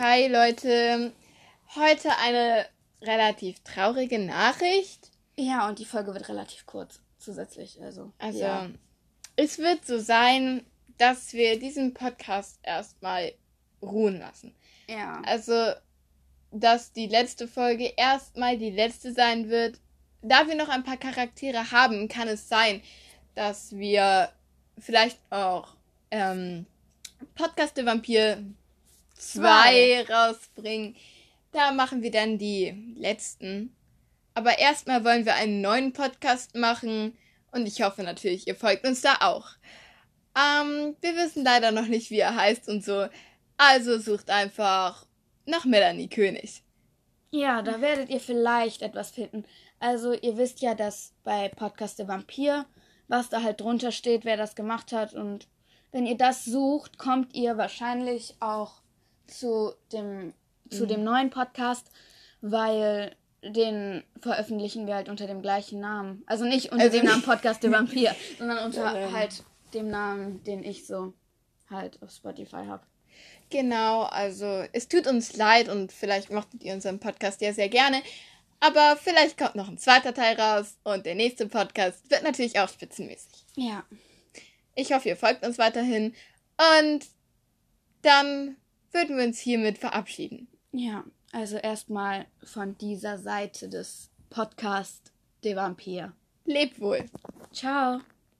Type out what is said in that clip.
Hi Leute, heute eine relativ traurige Nachricht. Ja, und die Folge wird relativ kurz zusätzlich. Also, Also, ja. es wird so sein, dass wir diesen Podcast erstmal ruhen lassen. ja. Also, dass die letzte Folge erstmal die letzte sein wird. Da wir noch ein paar Charaktere haben, kann es sein, dass wir vielleicht auch ähm, Podcast der Vampir 2 rausbringen. Da machen wir dann die letzten. Aber erstmal wollen wir einen neuen Podcast machen und ich hoffe natürlich, ihr folgt uns da auch. Ähm, wir wissen leider noch nicht, wie er heißt und so. Also sucht einfach nach Melanie König. Ja, da werdet ihr vielleicht etwas finden. Also, ihr wisst ja, dass bei Podcast der Vampir, was da halt drunter steht, wer das gemacht hat. Und wenn ihr das sucht, kommt ihr wahrscheinlich auch zu dem, zu dem neuen Podcast, weil den veröffentlichen wir halt unter dem gleichen Namen. Also nicht unter Also dem Namen Podcast der Vampir, sondern unter Sondern- halt dem Namen, den ich so halt auf Spotify habe. Genau, also es tut uns leid und vielleicht mochtet ihr unseren Podcast ja sehr gerne. Aber vielleicht kommt noch ein zweiter Teil raus und der nächste Podcast wird natürlich auch spitzenmäßig. Ja. Ich hoffe, ihr folgt uns weiterhin und dann würden wir uns hiermit verabschieden. Ja, also erstmal von dieser Seite des Podcast Der Vampir. Lebt wohl! Ciao.